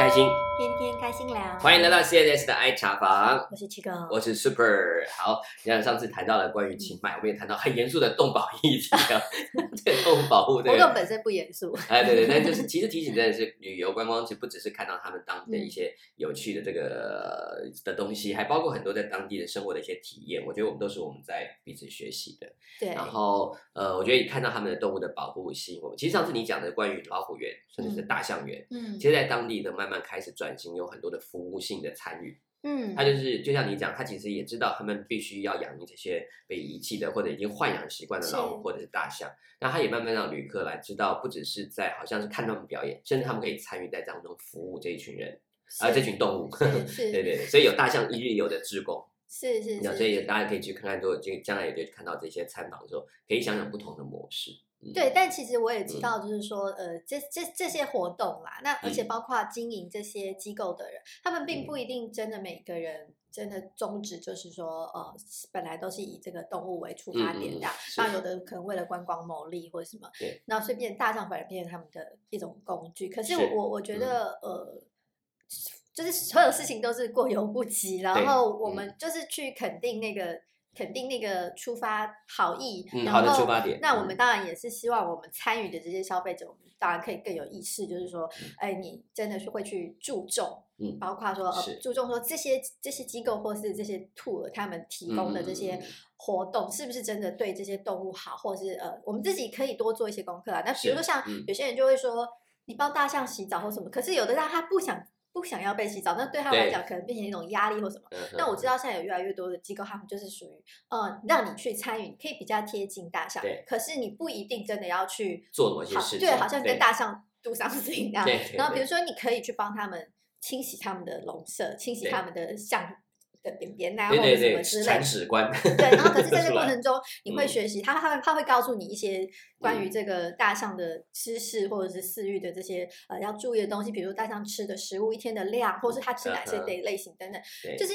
开心，开心聊。欢迎来到 CNS 的爱茶房，我是七哥，我是 Super。好，你看上次谈到了关于清迈，我们也谈到很严肃的动保议题啊，这个动物保护这活个动本身不严肃，哎，对对，但就是其实提醒真的是旅游观光，其实不只是看到他们当地的一嗯些有趣的这个呃的东西，还包括很多在当地的生活的一些体验。我觉得我们都是我们在彼此学习的。对，然后呃，我觉得看到他们的动物的保护吸引我们。其实上次你讲的关于老虎园，甚至是嗯大象园，嗯其实，在当地的慢慢开始转型，有很多的服务性的参与。嗯，他就是就像你讲，他其实也知道他们必须要养这些被遗弃的或者已经豢养习惯的老虎或者是大象。那他也慢慢让旅客来知道，不只是在好像是看他们表演，甚至他们可以参与在当中服务这一群人啊、呃这群动物。对对对，所以有大象一日游的志工，是是那是，所以大家可以去看看，就就将来也可以看到这些参访的时候，可以想想不同的模式。嗯对，但其实我也知嗯道，就是说，呃，这这这些活动啦，那而且嗯包括经营这些机构的人，他们并不一定真的每个人真的宗旨就是说，呃，本来都是以这个动物为出发点的那有的可能为了观光牟利或者什么对，那随便大象反而变成他们的一种工具。可是是我我我觉嗯得，呃。就是所有事情都是过犹不及，然后我嗯。们就是去肯定那个肯定那个出发好意，嗯好的然后出发点那我嗯。们当然也是希望我们参与的这些消费者，我们当然可以更有意识，就是说，哎，你真的是会去注重，嗯包括说呃注重说这些这些机构或是这些 tour 他们提供的这些活动是不是真的对这些动物好，或是呃我们自己可以多做一些功课啊。那比如说像嗯。有些人就会说，你帮大象洗澡或什么，可是有的让他不想不想要被洗澡，那对他们来讲可能变成一种压力或什么。嗯那我知道现在有越来越多的机构，他们就是属于，嗯，让你去参与，你可以比较贴近大象，可是你不一定真的要去做某些事情对，好像跟大象 do something 一样。然后比如说，你可以去帮他们清洗他们的笼舍，清洗他们的象的便便啊，或者什么，之类的。铲屎官。对，然后可是 在这过程中，你会嗯学习，他他会他会告诉你一些关于嗯这个大象的知识或者是饲育的这些呃要注意的东西，比如大象吃的食物一天的量，或是它吃哪些类类型等等，对就是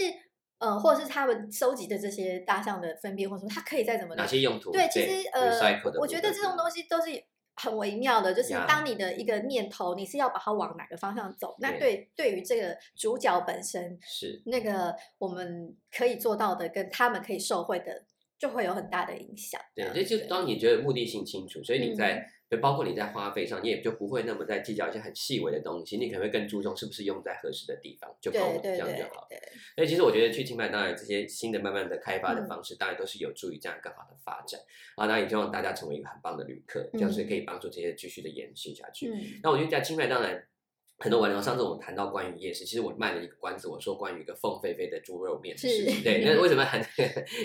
呃，或者是他们收集的这些大象的粪便或什么，它可以再怎么哪些用途？对，其实呃，我觉得这种东，西都是很微妙的，就是当你的一个念头，你是要把它往哪个方向走，那对。对于这个主角本身，是。那个我们可以做到的，跟他们可以受惠的，就会有很大的影响。对，这就当你觉得目的性清楚，所以你嗯包括你在花费上，你也就不会那么在计较一些很细微的东西，你可能会更注重是不是用在合适的地方就够了，这样就好。对，所以其实我觉得去清迈，当然这些新的慢慢的开发的嗯方式，当然都是有助于这样更好的发展啊。那也希望大家成为一个很棒的旅客，这样是可以帮助这些继续的延续下去。嗯那我觉得在清迈，当然很多网友，上次我们谈到关于夜市，其实我卖了一个关子，我说关于一个凤飞飞的猪肉面的事情。是对，那为什么很？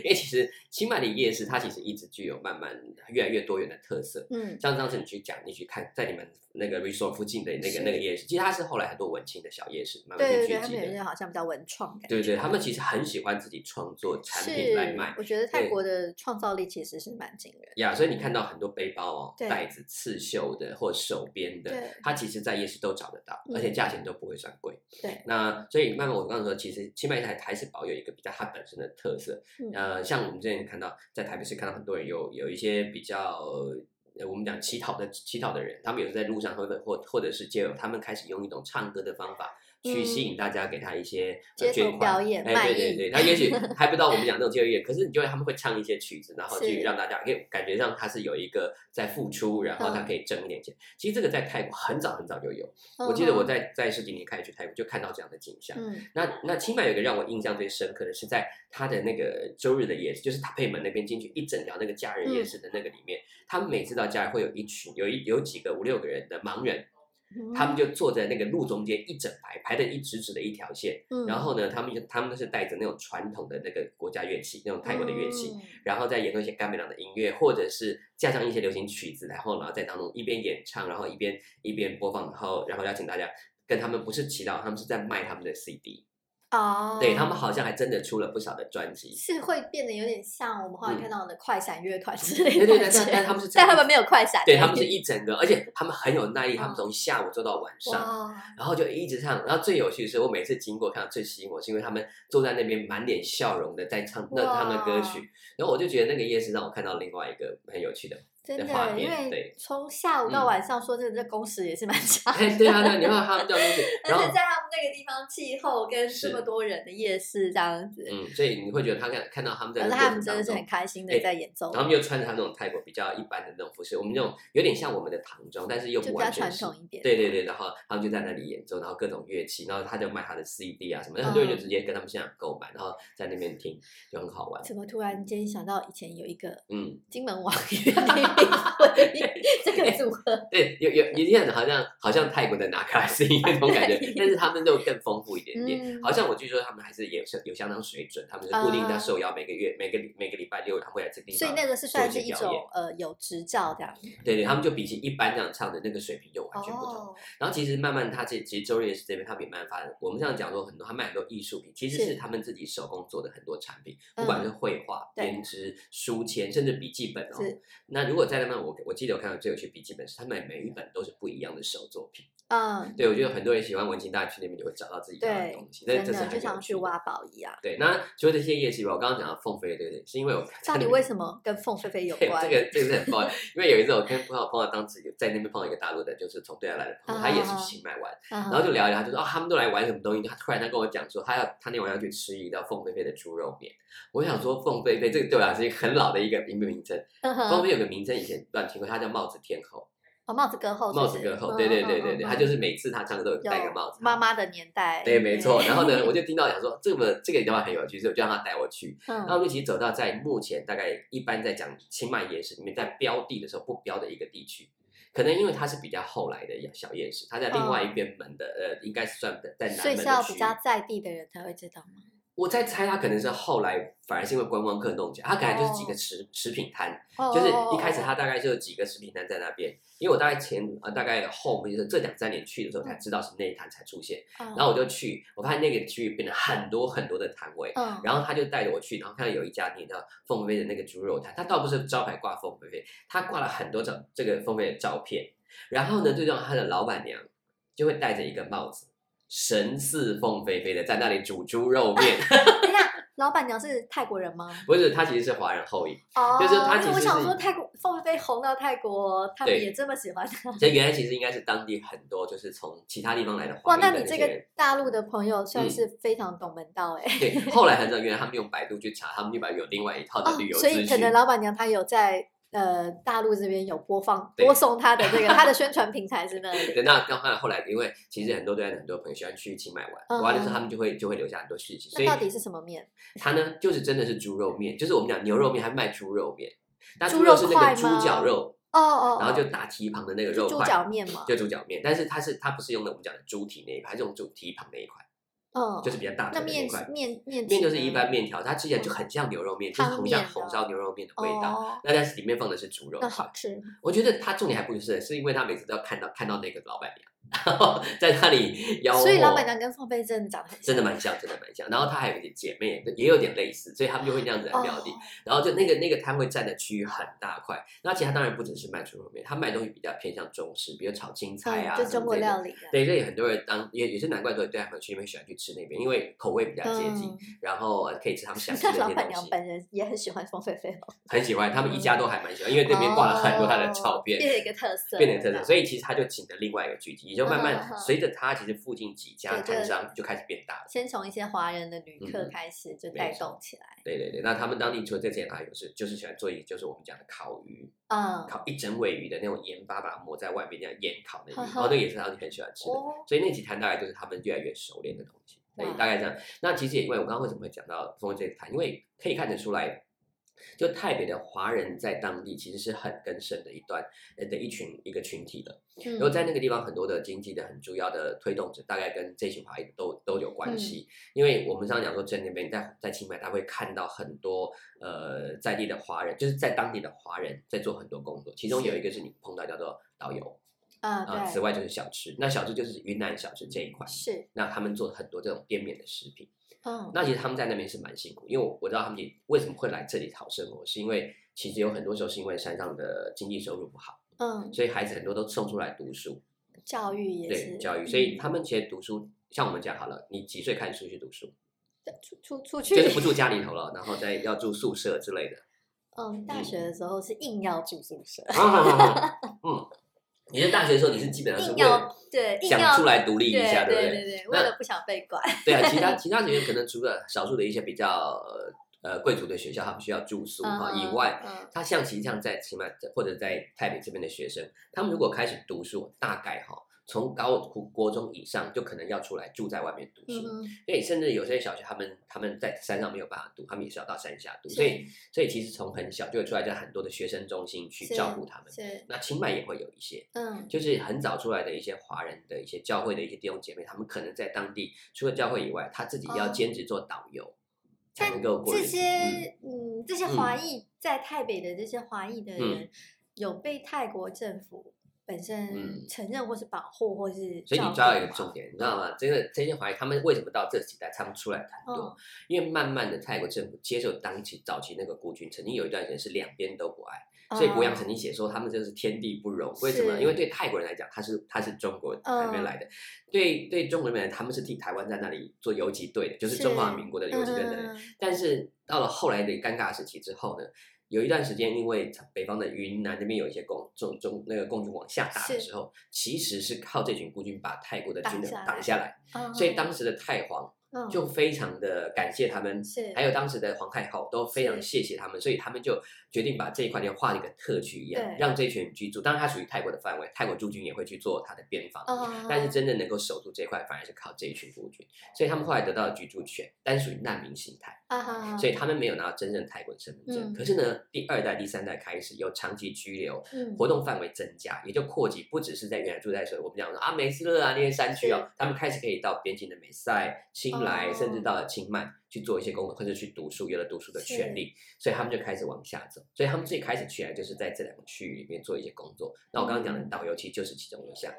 因为其实清迈的夜市，它其实一直具有慢慢越来越多元的特色。嗯，像上次你去讲，你去看在你们那个 resort 附近的那个那个夜市，其实它是后来很多文青的小夜市慢慢对对对，他去聚集的。们有些好像比较文创感，对对，他们其实很喜欢自己创作产品是来卖。我觉得泰国的创造力其实是蛮惊人的。呀所以你看到很多背包哦、袋子、刺绣的或手编的对，它其实在夜市都找得到，嗯而且价钱都不会算贵。对，那所以慢慢我刚才说，其实清迈台还是保有一个比较它本身的特色。嗯呃，像我们之前看到在台北市看到很多人有有一些比较。呃我们讲乞讨的乞讨的人，他们有时在路上或者或或者是街友，他们开始用一种唱歌的方法去吸引大家，给他一些、呃捐款表演哎，对对对，他也许 还不到我们讲那种街头艺人，可是你就会他们会唱一些曲子，然后去让大家可以感觉上他是有一个在付出，然后他嗯。可以挣一点钱。其实这个在泰国很早很早就有，我记得我嗯在在十几年开始去泰国就看到这样的景象。嗯。那那清迈有一个让我印象最深刻的是，在他的那个周日的夜市，就是塔佩门那边进去一整条那个假日夜市的那个里面，他们每次到假日会有一群有一有几个五六个人的盲人，嗯，他们就坐在那个路中间一整排排的一直直的一条线，嗯。然后呢，他们就他们是带着那种传统的那个国家乐器，那种泰国的乐器，嗯然后再演奏一些甘美朗的音乐，或者是加上一些流行曲子，然后然后在当中一边演唱，然后一边一边播放，然后然后邀请大家跟他们不是祈祷，他们是在卖他们的 CD，、哦，对他们好像还真的出了不少的专辑。是会变得有点像我们后来嗯。看到的快闪乐团之类的对对对，但但他们是 但他们没有快闪，对他们是一整个，而且他们很有耐力，他们哦从下午做到晚上，哇，然后就一直唱。然后最有趣的是，我每次经过看到最吸引我，是因为他们坐在那边满脸笑容的在唱那哇他们的歌曲，然后我就觉得那个夜市让我看到另外一个很有趣的真的的，因，为对。从下午到嗯晚上，说真的，这工时也是蛮长 对啊，对啊，你看他们这样东西，然后而且在他们那个地方，气候跟这么多人的夜市这样子，嗯，所以你会觉得他看看到他们在这个可是他们真的是很，开心的哎在演奏然后，他们又穿着他那种泰国比较一般的那种服饰，我们那种有点像我们的唐装，但是又比较不完全是。传统一点。对对对，然后他们就在那里演奏，然后各种乐器，然后他就卖他的 CD 啊什么的，很多人就嗯直接跟他们现场购买，然后在那边听，就很好玩。怎么突然间想到以前有一个嗯，金门王 这个组合？对，有有有点好像好像泰国的纳卡斯那种感觉，但是他们就更丰富一点点。嗯好像我据说他们还是有相有相当水准，他们是固定在受邀，每个月每个每个礼拜六他会来这个地方，所以那个是算是一种呃有执照这样。对对，他们就比起一般这样唱的那个水平就完全不同。哦，然后其实慢慢他这其实周日是这边他们也慢慢发展。我们这样讲说很多，他卖很多艺术品，其实是是他们自己手工做的很多产品，不管嗯是绘画、编织、书签，甚至笔记本哦。那如果在那我我记得我看到最有趣笔记本是他们每一本都是不一样的手作品。嗯，对，我觉得很多人喜欢文青，大家去那边就会找到自己要的对东西，，这真的就像。去挖宝一样。对，那除了这些夜市吧，我刚刚讲到凤飞，对不对？是因为我到底为什么跟凤飞飞有 对关？这个这个是很不好，因为有一次我跟朋友碰到当时有在那边碰到一个大陆的，就是从对岸来的朋友，他也是啊去清迈玩，然然后就聊一聊，他就说啊，他们都来玩什么东西？他突然他跟我讲说，他要他那晚要去吃一个叫凤飞飞的猪肉面。我想说，凤飞飞这个对我来说是一个很老的一个名名称。凤飞有个名称以前乱听过，它叫帽子天后，哦，帽子歌后帽子歌后，嗯对对嗯对对对，嗯他就是每次他唱歌都有戴个帽子。妈妈的年代，对，没错。然后呢，我就听到讲说，这个这个地方很有趣，所以我就让他带我去。嗯然后我们一起走到在目前大概一般在讲清迈夜市里面，在标地的时候不标的一个地区，可能因为它是比较后来的小夜市，它在另外一边门的，呃，应该是算在南嗯所以门的区域。是要比较在地的人才会知道吗？我在猜，他可能是后来反而是因为观光客弄起来，他可能就是几个食食品摊，哦就是一开始他大概就有几个食品摊在那边。因为我大概前呃大概后就是这两三年去的时候才知道是那一摊才出现，然然后我就去，我发现那个区域变得很多很多的摊位，嗯，然后他就带着我去，然后看到有一家店叫凤飞飞的那个猪肉摊，他倒不是招牌挂凤飞飞，他挂了很多张这个凤飞飞的照片，然后呢，最重要他的老板娘就会戴着一个帽子，神似凤飞飞的在那里煮猪肉面，等一下，老板娘是泰国人吗？不是她其实是华人后裔，哦，就是她我想说泰国凤飞飞红到泰国，他们也这么喜欢她。所以原来其实应该是当地很多就是从其他地方来的华哇，那你这个。大陆的朋友算嗯是非常懂门道哎。对，后来才知道，原来他们用百度去查，他们就把有另外一套的哦旅游，所。以可能老板娘她有在呃大陆这边有播放播送他的这个他的 宣传平台是那里。对，那刚刚后来，因为其实很多对岸的很多朋友喜欢去清迈嗯玩，玩的时候他们就会就会留下很多事情，所以那到底是什么面？它呢就是真的是猪肉面，就是我们讲牛肉面，还卖猪肉面，但猪肉是那个猪脚肉，哦哦，然后就哦大蹄膀的那个肉块，脚面嘛。就猪脚面，但是它是它不是用的我们讲的猪蹄那一块，它是用猪蹄膀那一块，嗯，就是比较大那面腿的那一块。面面面就是一般面条，它吃起来就很像牛肉面，就是汤红像红烧牛肉面的味道。哦，那但是里面放的是猪肉那好吃。我觉得它重点还不是，是因为他每次都要看到看到那个老板娘，然 后在那里所以老板娘跟凤飞真的长得很像。真的蛮像，真的蛮像。然后她还有一点姐妹，也有点类似，所以他们就会那样子来标的。哦。然后就那个那个摊位占的区域很大块，那其实他当然不只是卖猪肉面，他卖东西比较偏向中式，比如炒青菜啊，嗯，就中国料理的。对，所以很多人当也也是难怪，说对他们去那边喜欢去吃那边，因为口味比较接近，嗯。然后呃可以吃他们想吃那的老板娘那些东西。本人也很喜欢凤飞飞哦，很喜欢，他们一家都还蛮喜欢，因为那边挂了很多他的照片，哦变成一个特色，变成特色，所以以其实他就请了另外一个具体，也就慢慢嗯随着它，其实附近几家摊商就开始变大了。先从一些华人的旅客嗯开始就带动起来，对对对，那他们当地除了这些，还有是就是喜欢做一就是我们讲的烤鱼，嗯，烤一整尾鱼的那种盐巴把它抹在外面，这样腌烤那鱼，哦，那也是他们很喜欢吃的。哦，所以那几摊大概就是他们越来越熟练的东西，对哇，大概这样。那其实也因为我刚刚为什么会讲到峰这一摊，因为可以看得出来，就台北的华人在当地其实是很根深的一段呃的一群一个群体的。嗯然后在那个地方，很多的经济的很主要的推动者，大概跟这群华裔都都有嗯关系。因为我们常常讲说，在那边在在清迈，他会看到很多呃在地的华人，就是在当地的华人在做很多工作。其中有一个是你碰到叫做导游啊，啊，此，外就是小吃。那小吃就是云南小吃这一块，是，那他们做很多这种滇缅的食品。嗯，那其实他们在那边是蛮辛苦，因为我我知道他们也为什么会来这里讨生活，是因为其实有很多时候是因为山上的经济收入不好，嗯，所以孩子很多都送出来读书。教育也是对教育，所以嗯他们其实读书，像我们讲好了，你几岁开始出去读书，出出出去就是不住家里头了，然后再要住宿舍之类的。嗯，大学的时候是硬要住宿舍，嗯，你在大学的时候，你是基本上是硬为了对想出来独立一下，对不对？对对，为了不想被管。对啊，其他 其他学院可能除了少数的一些比较呃呃贵族的学校，他们需要住宿哈、以外，嗯，他像其实像在起码或者在台北这边的学生，他们如果开始读书，大概哈、从高国国中以上就可能要出来住在外面读书。所以甚至有些小学，他们他们在山上没有办法读，他们也是要到山下读。所以所以其实从很小就会出来，在很多的学生中心去照顾他们。是那清迈也会有一些，嗯就是很早出来的一些华人的一些教会的一些弟兄姐妹，他们可能在当地除了教会以外，他自己要哦兼职做导游，才但能够过。这些嗯嗯，这些华裔在台北的这些华裔的嗯人，有被泰国政府本身嗯承认或是保护，或是所以你抓到一个重点，你知道吗？真的真心怀疑他们为什么到这几代他们出来很多？嗯因为慢慢的泰国政府接受当期早期那个孤军，曾经有一段时间是两边都不爱，所以博洋曾经写说他们真的是天地不容。为什么？因为对泰国人来讲，他是他是中国那边嗯来的，对对中国人来讲，他们是替台湾在那里做游击队的，就是中华民国的游击队的人。嗯但是到了后来的尴尬时期之后呢，有一段时间，因为北方的云南那边有一些共中中那个共军往下打的时候，其实是靠这群孤军把泰国的军队挡下来下来，嗯所以当时的太皇嗯就非常的感谢他们，是还有当时的皇太后都非常谢谢他们，所以他们就决定把这一块地画一个特区一样，让这群居住。当然，它属于泰国的范围，泰国驻军也会去做它的边防。嗯但是真正能够守住这块，反而是靠这一群孤军，所以他们后来得到了居住权，但是属于难民形态。所以他们没有拿到真正泰国的身份证。嗯可是呢，第二代、第三代开始有长期居留，嗯活动范围增加，也就扩及不只是在原来住在所我们讲说啊美斯勒啊那些山区哦，他们开始可以到边境的美塞、清莱，哦甚至到了清迈去做一些工作，或者去读书，有了读书的权利，所以他们就开始往下走。所以他们最开始起来就是在这两个区域里面做一些工作。那我刚刚讲的导游其实就是其中一项。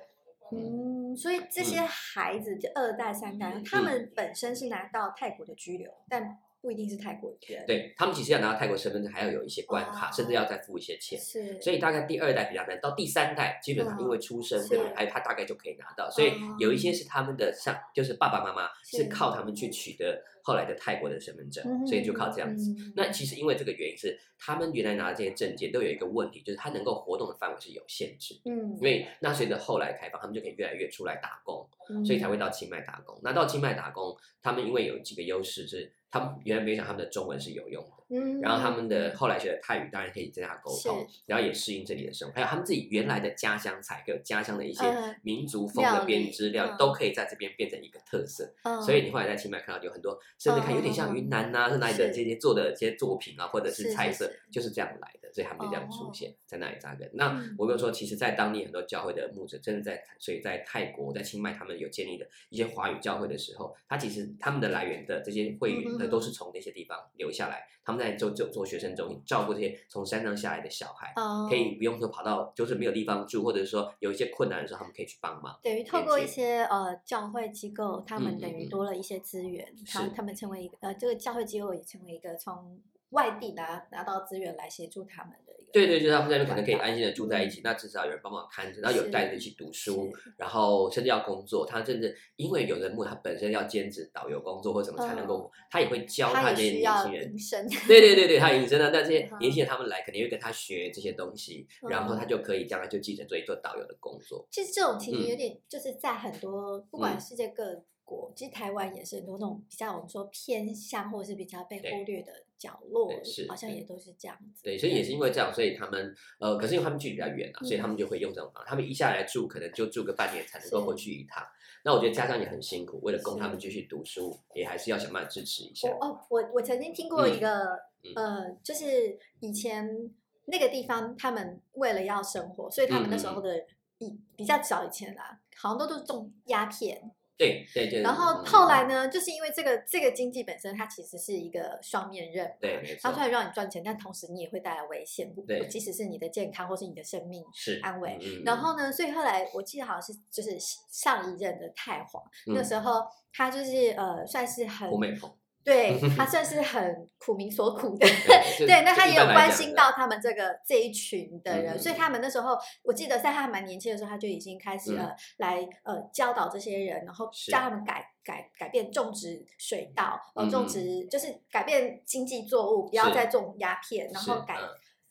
嗯，所以这些孩子，就二代、三代，他们本身是拿到泰国的居留，但不一定是泰国人。，对他们其实要拿到泰国身份证，还要有一些关卡，哦甚至要再付一些钱。是，所以大概第二代比较难，到第三代基本上因为出生对不对？他大概就可以拿到，所以有一些是他们的上，就是爸爸妈妈是是靠他们去取得后来的泰国的身份证，嗯所以就靠这样子。嗯那其实因为这个原因是，他们原来拿的这些证件都有一个问题，就是他能够活动的范围是有限制。嗯，因为那随着后来开放，他们就可以越来越出来打工，嗯所以才会到清迈打工。那到清迈打工，他们因为有几个优势是，他们原来没想他们的中文是有用的。嗯，然后他们的后来学的泰语当然可以增加沟通，然后也适应这里的生活，还有他们自己原来的家乡菜，还有家乡的一些嗯民族风的编织料都可以在这边变成一个特色。嗯，所以你后来在清迈看到有很多，甚至看有点像云南呐、是哪里的这些做的这些作品啊，或者是是菜色就是这样来的，所以他们就这样出现在那里扎根。那嗯。我跟你说，其实，在当地很多教会的牧者，真的在，所以在泰国、在清迈，他们有建立的一些华语教会的时候，他其实他们的来源的这些会员呢，都是从那些地方留下来，他们在做做做学生中心，照顾这些从山上下来的小孩，哦可以不用说跑到就是没有地方住，或者是说有一些困难的时候，他们可以去帮忙。等于透过一些呃教会机构，他们等于多了一些资源，他是他们成为一个呃这个教会机构也成为一个从外地拿拿到资源来协助他们的对对，就是他们在那边可能可以安心的住在一起，那至少有人帮忙看着，然后有带着一起读书，然后甚至要工作，他甚至因为有人牧他本身要兼职导游工作或什么才能够，他也会教嗯他也这些年轻人对对对对，他隐身了，但这些 嗯。年轻人他们来肯定会跟他学这些东西，然后他嗯。就可以将来就继承做一做导游的工作。其实这种其实嗯。有点就是在很多不管嗯世界各国，其实台湾也是很多那种比较我们说偏向或者是比较被忽略的角落是，好像也都是这样子。对，所以也是因为这样，所以他们呃，可是因为他们距离比较远啊，所以他们嗯就会用这种方法。他们一下来住，可能就住个半年才能够回去一趟。那我觉得家长也很辛苦，为了供他们是继续读书，也还是要想办法支持一下。哦，我我曾经听过一嗯个、嗯呃，就是以前那个地方，他们为了要生活，所以他们那时嗯候的以比较早以前啦，好像都都是种鸦片。对对对。然后嗯后来呢，就是因为这个这个经济本身它其实是一个双面刃，对它虽然让你赚钱，但同时你也会带来危险，不对。即使是你的健康或是你的生命。是安危然后呢，所以后来我记得好像是就是上一任的太皇，那嗯。时候他就是呃算是很胡美凤，对 他算是很苦民所苦的，对对，那他也有关啊心到他们这个这一群的人，嗯所以他们那时候，我记得在他还蛮年轻的时候，他就已经开始嗯。呃来呃教导这些人，然后教他们改改改变种植水稻，呃，种嗯植就是改变经济作物，不要再种鸦片，然后改嗯。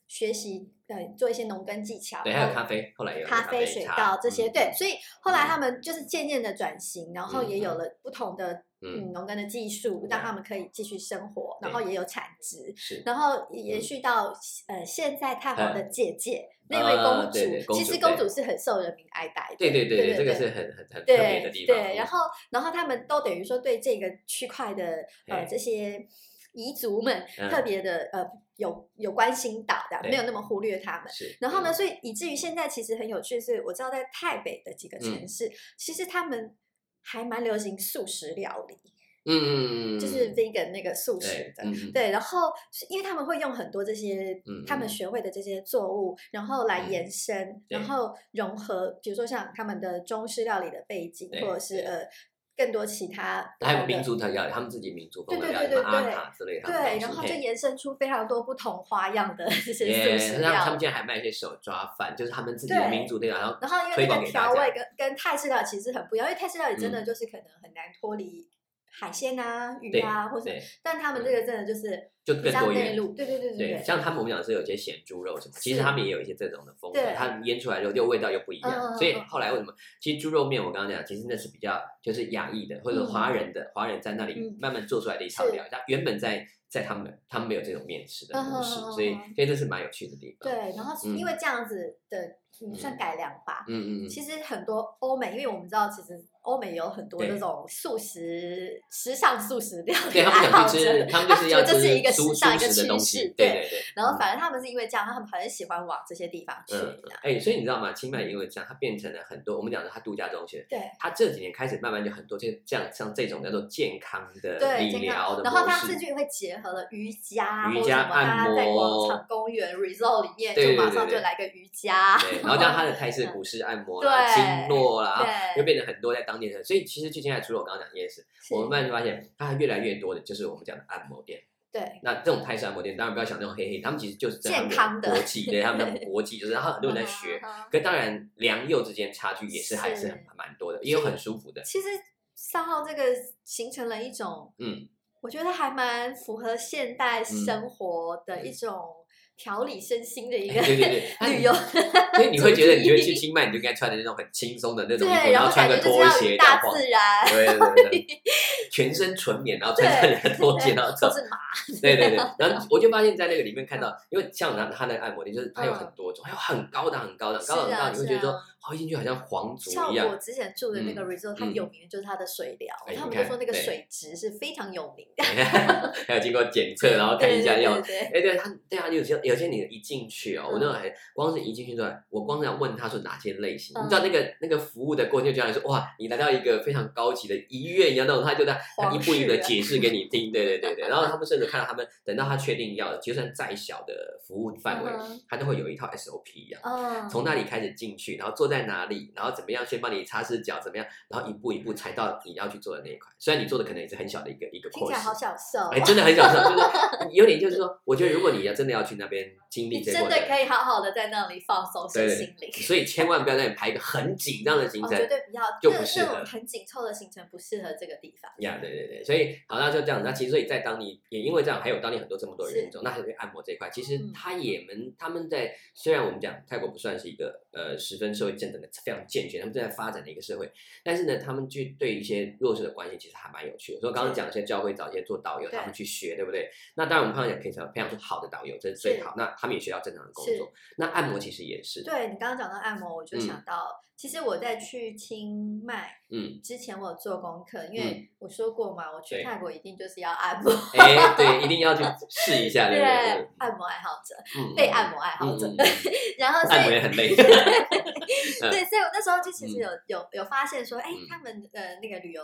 学习呃做一些农耕技巧，对，还有咖啡，后来有咖啡、水稻这些，嗯对，所以后来他们就是渐渐的转型，然后也有了不同的嗯。嗯农耕的技术，让他们可以继续生活，然后也有产值，是。然后延续到呃现在太皇的姐姐那位呃公主其实公主是很受人民爱戴的，对对对对这个是很很很特别的对地方。对，然后然后他们都等于说对这个区块的呃哎。这些彝族们嗯。特别的呃有有关心到的，没有那么忽略他们。是，然后呢，嗯？所以以至于现在其实很有趣的是，我知道在台北的几个城嗯市，其实他们还蛮流行素食料理，嗯嗯嗯嗯，就是 vegan 那个素食的。对然后是因为他们会用很多这些嗯他们嗯学会的这些作物，然后来嗯。延伸，对。然后融合，比如说像他们的中式料理的背景，或者是呃更多其他还有民族的料理，他们自己民族风对对的料理，阿对对对卡之类的对，然后就延伸出非常多不同花样的 这些耶素食料理。让他们竟然还卖一些手抓饭，就是他们自己的民族的，然后然后因推为那个调味跟跟泰式料理其实很不一样，因为泰式料理真的嗯就是可能很难脱离海鲜啊、鱼啊，或者，但他们这个真的就是就更多元对对对对，对，像他们我们讲是有些咸猪肉什么，其实他们也有一些这种的风格对，它腌出来肉就味道又不一样。所以后来为什么？其实猪肉面我刚刚讲，其实那是比较就是亚裔的或者华人的，华人在那里嗯慢慢做出来的一套料理。它原本在在他们他们没有这种面食的模式所以嗯所以这是蛮有趣的地方。对，然后因为这样子的，嗯，算嗯改良吧。嗯嗯嗯，其实很多欧美，因为我们知道，其实欧美有很多对那种素食、时尚素食料理对他们爱好想去者吃，，他们就是 要这是一个时尚一个趋舒适的东西势，，对对对。然后反正他们是因为这样，他们很喜欢往这些地方去。嗯，哎、所以你知道吗？清迈因为这样，它变成了很多我们讲的它度假中心，对它这几年开始慢慢就很多这这样像这种叫做健康的对，理健疗的康。然后它甚至会结合了瑜伽，瑜伽按摩广场、公园、resort 里面就马上就来个瑜伽。对，然后加上它的泰式股市按摩啦、对经络啦，对又变成很多在当地的，所以其实去现在除了我刚刚讲夜市，是我们慢慢就发现它越来越多的就是我们讲的按摩店。对那这种泰式按摩店，当然不要想那种黑黑，他们其实就是健康的国际，对他们的 国际，就是然后很多人在学。可当然，良莠之间差距也是还是是很蛮多的，也有很舒服的。其实三号这个形成了一种，嗯，我觉得还蛮符合现代生活的一种调理身心的一个哎对对对 旅游。所以你会觉得，你觉得去清迈，你就应该穿的那种很轻松的那种衣服，然后穿个拖鞋大。自然，对对对对，全身纯棉，然后穿上你的拖鞋，然后走都。是马，对对对，然后我就发现，在那个里面看到，因为像他他那个按摩店，就是它有很多种，还有很高档、很高档，高档是啊到你会觉得说一进去好像皇族像一样我。之前住的那个嗯 resort，它嗯有名的就是它的水疗哎，他们就说那个水质是非常有名的。还有经过检测，然后看一下对要对对对哎，对他，对啊，有些有些你一进去哦，我那还光是一进去之外，我光是要问他说哪些类型，嗯你知道那个那个服务的过程就这样说，哇，你来到一个非常高级的医院一样那种，他就在他一步一步的解释给你听，对对对对，然后他们甚至看到他们等到他确定要，就算再小的服务范围嗯，他都会有一套 SOP 一样。嗯，从那里开始进去，然后坐在哪里，然后怎么样先帮你擦拭脚，怎么样，然后一步一步踩到你要去做的那一块。虽然你做的可能也是很小的一个一个听起来好受哦。哎，真的很享受，就是有点就是说，我觉得如果你要真的要去那边经历这个过程，真的可以好好的在那里放松身心灵。所以千万不要在那里排一个很紧张的行哦，程绝。对不要，就这不适合很紧凑的行程不适合这个地方。呀对对对，所以好，那就这样。那其实所以在当地也因为这样，还有当地很多这么多的人种，那还有按摩这一块，其实嗯他也们他们在虽然我们讲泰国不算是一个呃十分社会正等的非常健全，他们正在发展的一个社会，但是呢，他们去对一些弱势的关系其实还蛮有趣的。所以刚刚讲一些教会找一些做导游，他们去学，对不对？那当然我们刚刚讲可以培养出好的导游，这是最好。那他们也需要正常的工作。那按摩其实也是，对你刚刚讲到按摩，我就嗯想到，其实我在去清迈嗯，之前，我有做功课，因嗯为我说过嘛，我去泰国一定就是要按摩，哎，对，一定要去试一下，对不对？按摩爱好者，嗯，被按摩爱好者 然后按摩也很累。对，所以我那时候就其实嗯有有有发现说，哎嗯，他们呃那个旅游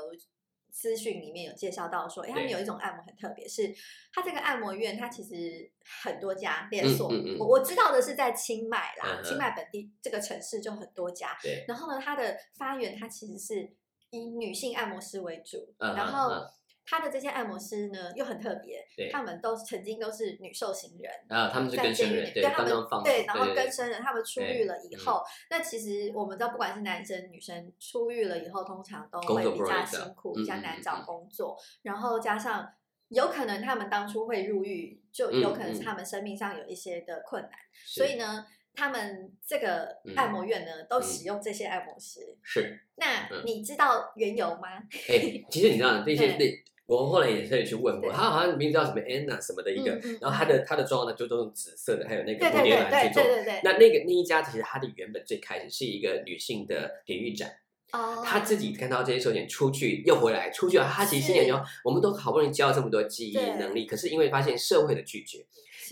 资讯里面有介绍到说，哎，他们有一种按摩很特别，是它这个按摩院它其实很多家连嗯锁，嗯嗯。我我知道的是在清迈啦，嗯清迈本地这个城市就很多家，对，然后呢，它的发源它其实是以女性按摩师为主，嗯然后嗯他的这些按摩师呢又很特别，他们都曾经都是女受刑人。啊，他们是在跟生人，对他刚刚们对，然后跟生人，他们出对狱了以嗯。后，那其实我们知道，不管是男生女生出狱了以后，通常都会比较辛苦，嗯比较难找工作，然后加上有可能他们当初会入狱，就有可能是他们生命上有一些的困难，是所以呢，他们这个嗯按摩院呢都嗯。使用这些按摩师。是，那嗯。你知道缘由吗？哎，其实你知道那些 那我后来也是去问过，他好像名字叫什么 Anna 什么的一个然后他的他的妆呢就都用紫色的，还有那个蝴蝶兰去做对。对对，那那个那一家其实它的原本最开始是一个女性的典狱展，哦，他自己看到这些受检出去又回来，出去了，他其实心里就我们都好不容易教了这么多记忆能力，可是因为发现社会的拒绝，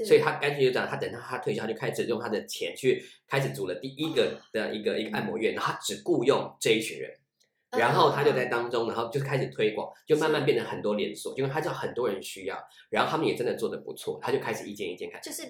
所以他干脆就这样，他等到他退休，他就开始用他的钱去开始组了第一个的一个一个按摩院，然后他只雇佣这一群人。然后他就在当中，然后就开始推广，就慢慢变成很多连锁，因为他知道很多人需要，然后他们也真的做的不错，他就开始一件一件开。就是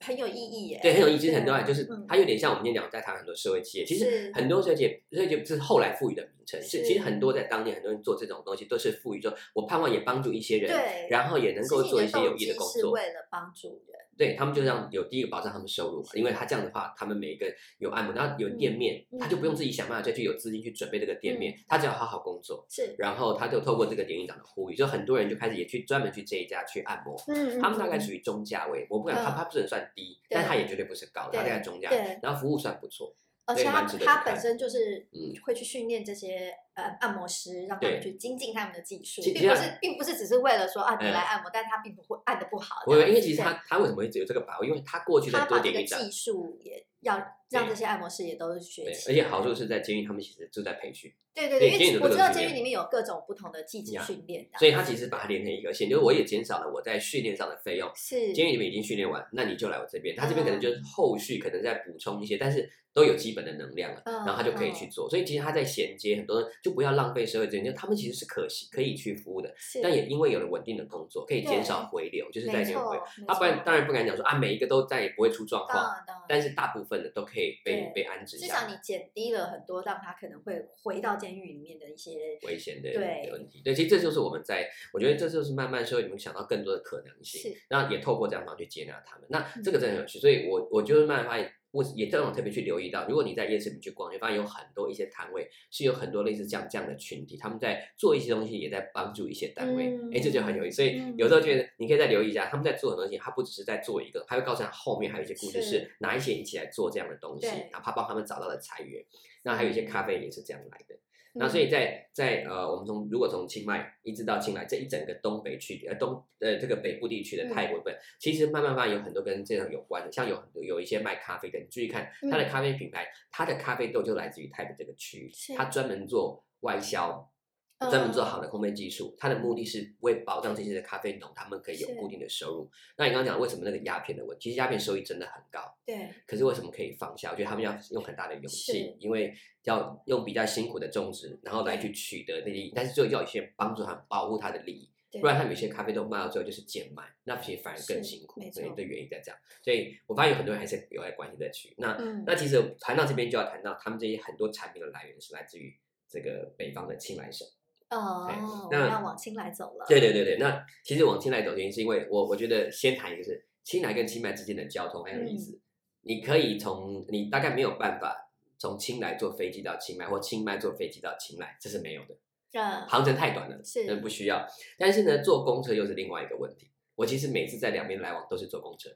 很有意义耶。对，很有意义，其实很多人就是嗯它有点像我们今天讲在谈很多社会企业，其实很多社会企业，社会企业是后来赋予的名称，是是其实很多在当年很多人做这种东西都是赋予说，我盼望也帮助一些人，对，然后也能够做一些有益的工作，是为了帮助人。对他们就这样有第一个保障他们收入嘛，因为他这样的话，他们每一个有按摩，然后有店面，嗯他就不用自己想办法再去有资金去准备这个店面，他只要好好工作，是，然后他就透过这个典狱长的呼吁，就很多人就开始也去专门去这一家去按摩。嗯他们大概属于中价位，我不敢，他嗯他不能算低，对但他也绝对不是高大概中价对，然后服务算不错。而且他他本身就是嗯会去训练这些呃按摩师，让他们去精进他们的技术，其并不是并不是只是为了说啊你嗯来按摩，但他并不会按的不好。不会，因为其实他他为什么会只有这个把握？因为他过去在他把这个技术也要让这些按摩师也都是学习，而且好处是在监狱，他们其实就在培训，对对对，因为我知道监狱里面有各种不同的技职训练的，所以他其实把它连成一个线，就是我也减少了我在训练上的费用。是监狱里面已经训练完，那你就来我这边，他这边可能嗯就是后续可能再补充一些，但是都有基本的能量了，嗯然后他就可以去做。所以其实他在衔接很多人，就不要浪费社会资源，就他们其实是可惜可以去服务的，但也因为有了稳定的工作，可以减少回流，就是在没那边回他不然当然不敢讲说啊，每一个都再也不会出状况，但是大部分的都可以被被安置至。少你减低了很多让他可能会回到监狱里面的一些危险的问题。对，其实这就是我们在，我觉得这就是慢慢社会你们想到更多的可能性是，那也透过这样方式去接纳他们。那嗯这个真的很有趣，所以我我就是慢慢发现，我也这种特别去留意到，如果你在夜市里面去逛，你发现有很多一些摊位是有很多类似这样这样的群体，他们在做一些东西，也在帮助一些单位。嗯哎、这就很有意思。所以嗯有时候觉得你可以再留意一下，他们在做的东西，他不只是在做一个，他会告诉他后面还有一些故事，是是哪一些一起来做这样的东西，哪怕帮他们找到了财源。那还有一些咖啡也是这样来的。那嗯所以在在呃，我们从如果从清迈一直到清莱这一整个东北区呃东呃这个北部地区的泰国本，其实慢慢慢慢有很多跟这种有关的，像有很多有一些卖咖啡的，你注意看它的嗯。咖啡品牌，它的咖啡豆就来自于泰北这个区域是，它专门做外销。嗯专门做好的烘焙技术，它的目的是为保障这些的咖啡农，他们可以有固定的收入。那你刚刚讲为什么那个鸦片的问题，其实鸦片收益真的很高，对可是为什么可以放下？我觉得他们要用很大的勇气，因为要用比较辛苦的种植，然后来去取得那些，但是最后要有一些人帮助他保护他的利益，对，不然他们有些咖啡豆卖到最后就是贱卖，那其实反而更辛苦所以的原因在这样，所以我发现有很多人还是有在关心这区。那嗯那其实谈到这边就要谈到他们这些很多产品的来源是来自于这个北方的青莱省。哦，那们要往清来走了，对对对对，那其实往青莱走原因是因为我我觉得先谈一个是青莱跟清迈之间的交通很有意嗯。思，你可以从你大概没有办法从清莱坐飞机到清迈，或清迈坐飞机到清莱，这是没有的，嗯，航程太短了，是。那不需要。但是呢，坐公车又是另外一个问题。我其实每次在两边来往都是坐公车，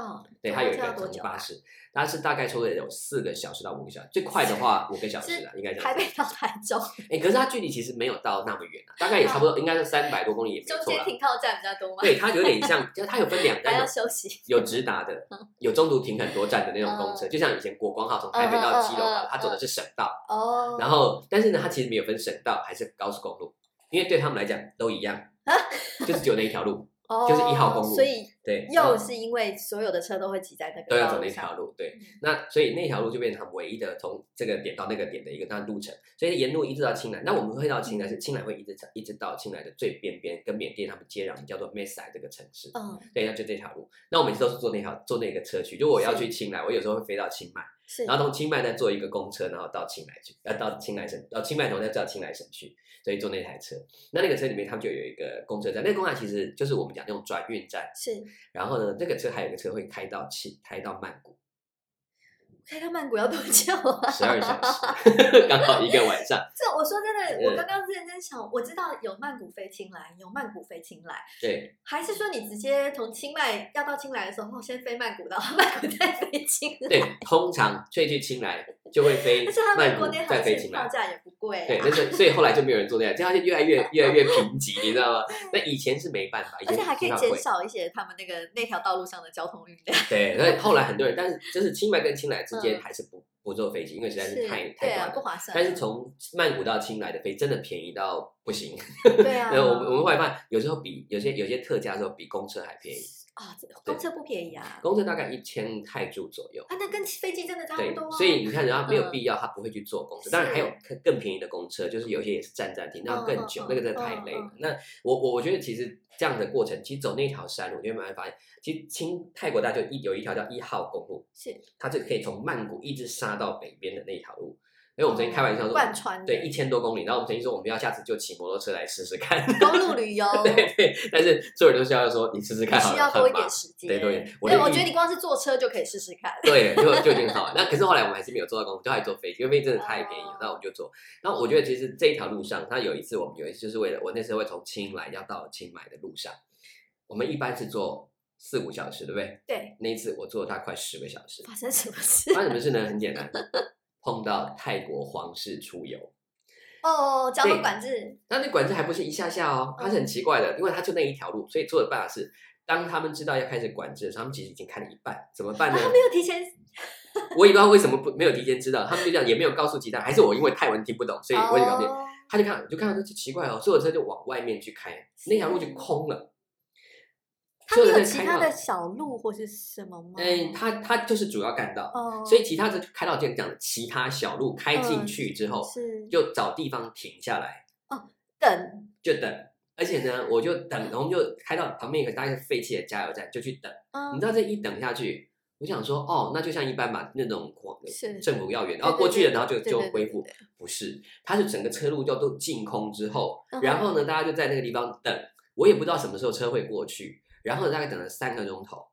哦，对，它有一个公车要多久啊长巴士，它是大概抽的有四个小时到五个小时，最快的话五个小时是啊，应该台。北到台中，哎，可是它距离其实没有到那么远啊，大概也差不多，应该是三百多公里也没中错中。间停靠站比较多吗？对，它有点像，就是它有分两 还要站，休息，有直达的，有中途停很多站的那种公车，就像以前国光号从台北到基隆号，它走的是省道，哦，然后但是呢，它其实没有分省道还是高速公路，因为对他们来讲都一样，就是只有那一条路。哦就是一号公路所以对，又是因为所有的车都会挤在那个都要走那条路，对嗯，那所以那条路就变成唯一的从这个点到那个点的一个段路程，所以沿路一直到青莱。那我们会到青莱是青莱会一直一直到青莱的最边边，跟缅甸他们接壤，叫做 Mesai 这个城市。嗯，对，那就这条路。那我每次都是坐那条坐那个车去，就我要去青莱，我有时候会飞到清迈，是，然后从清迈再坐一个公车，然后到清莱去，呃，到清莱省，到清迈头再到清莱省去，所以坐那台车。那那个车里面，他们就有一个公车站，那个公车站其实就是我们讲那种转运站。是然后呢，那个车还有一个车会开到去，开到曼谷，开到曼谷要多久啊？十二小时，刚好一个晚上。这我说真的，我嗯刚刚认真想，我知道有曼谷飞青莱，有曼谷飞青莱，对，还是说你直接从清迈要到青莱的时候，先飞曼谷，然后曼谷再飞青莱？对，通常所以去青莱就会飞 曼谷再飞青莱。票价也不贵、啊，对，但是所以后来就没有人做那样，这样就越来越越来越贫瘠，你知道吗？那以前是没办法，以前而且还可以减少一些他们那个那条道路上的交通运量。对，所以后来很多人，但是就是清迈跟清莱之间嗯还是不不坐飞机，因为实在是太太短了。不划算。但是从曼谷到清莱的飞真的便宜到不行。对啊，我们我们后来发现，有时候比有些有些特价的时候比公车还便宜，啊，这公车不便宜啊，公车大概一千泰铢左右。啊，那跟飞机真的差不对多、啊。，所以你看，人家没有嗯必要，他不会去坐公车。当然还有更更便宜的公车，就是有些也是站站停，那要更久嗯，那个真的太累了。那我我我觉得其实这样的过程，其实走那条山路，你会慢慢发现，其实清泰国大就一有一条叫一号公路，是它就可以从曼谷一直杀到北边的那条路。因为我们曾经开玩笑说，贯穿的对一千多公里，然后我们曾经说我们要下次就骑摩托车来试试看。公路旅游，对对，但是所有人都是要说你试试看需要多一点时间。对多一点我对，我觉得你光是坐车就可以试试看。对，就 就已经好了。那可是后来我们还是没有坐到公路，就还坐飞机，因为飞机真的太便宜了哦。那我们就坐。那我觉得其实这一条路上，它有一次我们有一次就是为了我那时候会从清莱要到清迈的路上，我们一般是坐四五小时，对不对？对，那一次我坐了大概快十个小时。发生什么事？发生什么事呢？很简单，碰到泰国皇室出游。哦，交通管制。那那管制还不是一下下哦，它是很奇怪的，因为它就那一条路，所以做的办法是，当他们知道要开始管制的时候，他们其实已经开了一半，怎么办啊，呢？他没有提前我也不知道为什么不没有提前知道，他们就这样也没有告诉其他，还是我因为泰文听不懂，所以我也搞不定。哦他就看，就看到这奇怪哦，所有车就往外面去开，那条路就空了。他没所有有其他的小路或是什么吗？哎，他他就是主要干道，哦，所以其他的开到这样讲的其他小路开进嗯去之后，是就找地方停下来，哦等就等。而且呢，我就等，然后就开到旁边一个大概是废弃的加油站，就去等。嗯你知道这一等下去，我想说，哦，那就像一般嘛，那种广是政府要员，然后过去了，然后就就恢复。不是，它是整个车路就都净空之后嗯，然后呢，大家就在那个地方等，我也不知道什么时候车会过去，然后大概等了三个钟头。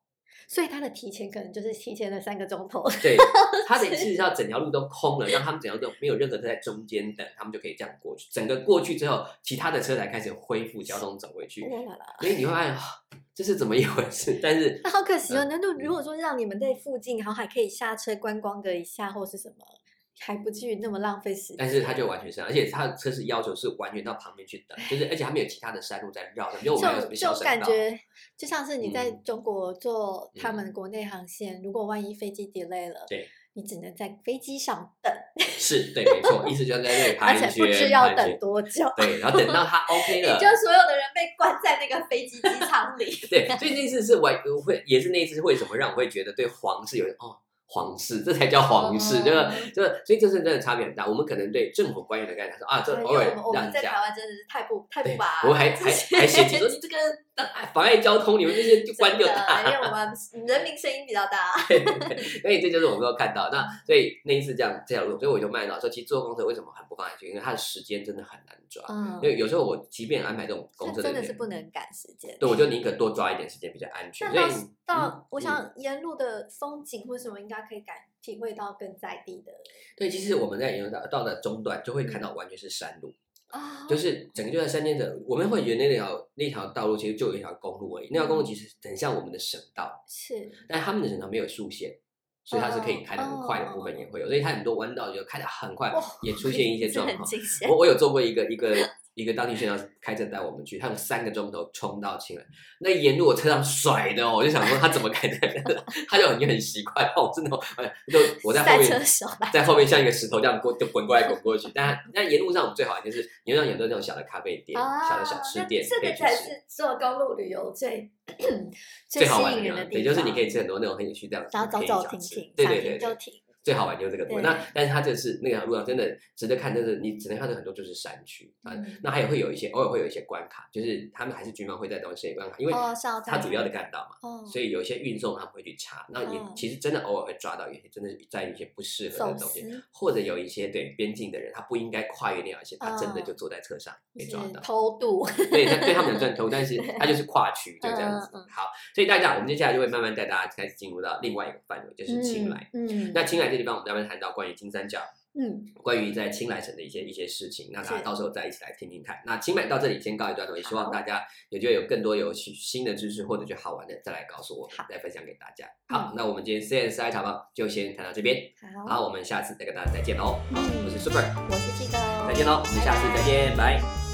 所以他的提前可能就是提前了三个钟头。对，他得事实上整条路都空了，让他们整条路没有任何车在中间等，他们就可以这样过去。整个过去之后，其他的车才开始恢复交通走回去。所以你会发现，啊这是怎么一回事？但是那好可惜哦。嗯难道如果说让你们在附近，然后还可以下车观光个一下，或是什么，还不至于那么浪费时间？但是他就完全是，而且他的车是要求是完全到旁边去等，就是而且他没有其他的山路在绕，就我们还有什就么小就感觉就像是你在嗯中国坐他嗯们国内航线，如果万一飞机 delay 了，对，你只能在飞机上等，是对，没错，意思就是在那里 而且，不知要等多久。对，然后等到他 OK 也了就，所有的人被关在那个飞机机舱里。对，所以那次是我会也是那一次为什么让我会觉得对黄是有点哦皇室，这才叫皇室，这个哦这个，所以这是真的差别很大。我们可能对政府官员的概念说啊，这偶尔让一下我们。在台湾真的是太不太对不把，我们还还还嫌弃 说你这个妨碍交通，你们这些就关就真的大。因为我们人民声音比较大。所以这就是我们都看到。那所以那一次这样这条路，所以我就卖到说，其实坐公车为什么很不放下去？因为它的时间真的很难抓。嗯因为有时候我即便安排这种公车真的，是不能赶时间。对我就宁可多抓一点时间比较安全。所以到我想沿路的风景或什么，应该可以感体会到更在地的对，其实我们在沿路到到的中段就会看到完全是山路，啊就是整个就在山间的，我们会觉得那条那条道路其实就有一条公路而已，那条公路其实很像我们的省道，是但他们的省道没有竖线。所以它是可以开的很快的部分也会有，所以它很多弯道就开的很快哇，也出现一些状况。我我有做过一个一个一个当地学长开车带我们去，他用三个钟头冲到青来，那沿路我车上甩的哦，我就想说他怎么开的，他就很很习惯哦，真的，哎，就我在后面在后面像一个石头这样过，就滚过来滚过去。但但沿路上我们最好就是沿路上有很多那种小的咖啡店、小的小吃店这个。才是做公路旅游最最好吸玩的地方，引人的地方。对，就是你可以吃很多那种很有趣这样子，然后走走停停，对对对就停。最好玩就是这个部分。那但是它这是那条路上真的值得看，就是你只能看到很多就是山区啊。嗯那还有会有一些偶尔会有一些关卡，就是他们还是军方会在东西关卡，因为它主要的干道嘛。哦，所以有一些运送他们会去查，那也嗯其实真的偶尔会抓到一些真的在一些不适合的东西，或者有一些对边境的人，他不应该跨越那条线，他真的嗯就坐在车上被抓到。偷渡。对，他对他们有算偷，但是他就是跨区，就这样子。好，所以大家我们接下来就会慢慢带大家开始进入到另外一个范围，就是青来。嗯，那青来这地方，我们待会谈到关于金三角。嗯，关于在青莱城的一些一些事情，那大家到时候再一起来听听看。那青来到这里先告一段落，也希望大家有机会有更多有新新的知识或者就好玩的再来告诉我们，再分享给大家。好嗯，那我们今天 CSI 茶坊就先谈到这边，好，好，我们下次再跟大家再见喽。好，嗯我是 Super，我是这个，再见喽，我们下次再见，拜。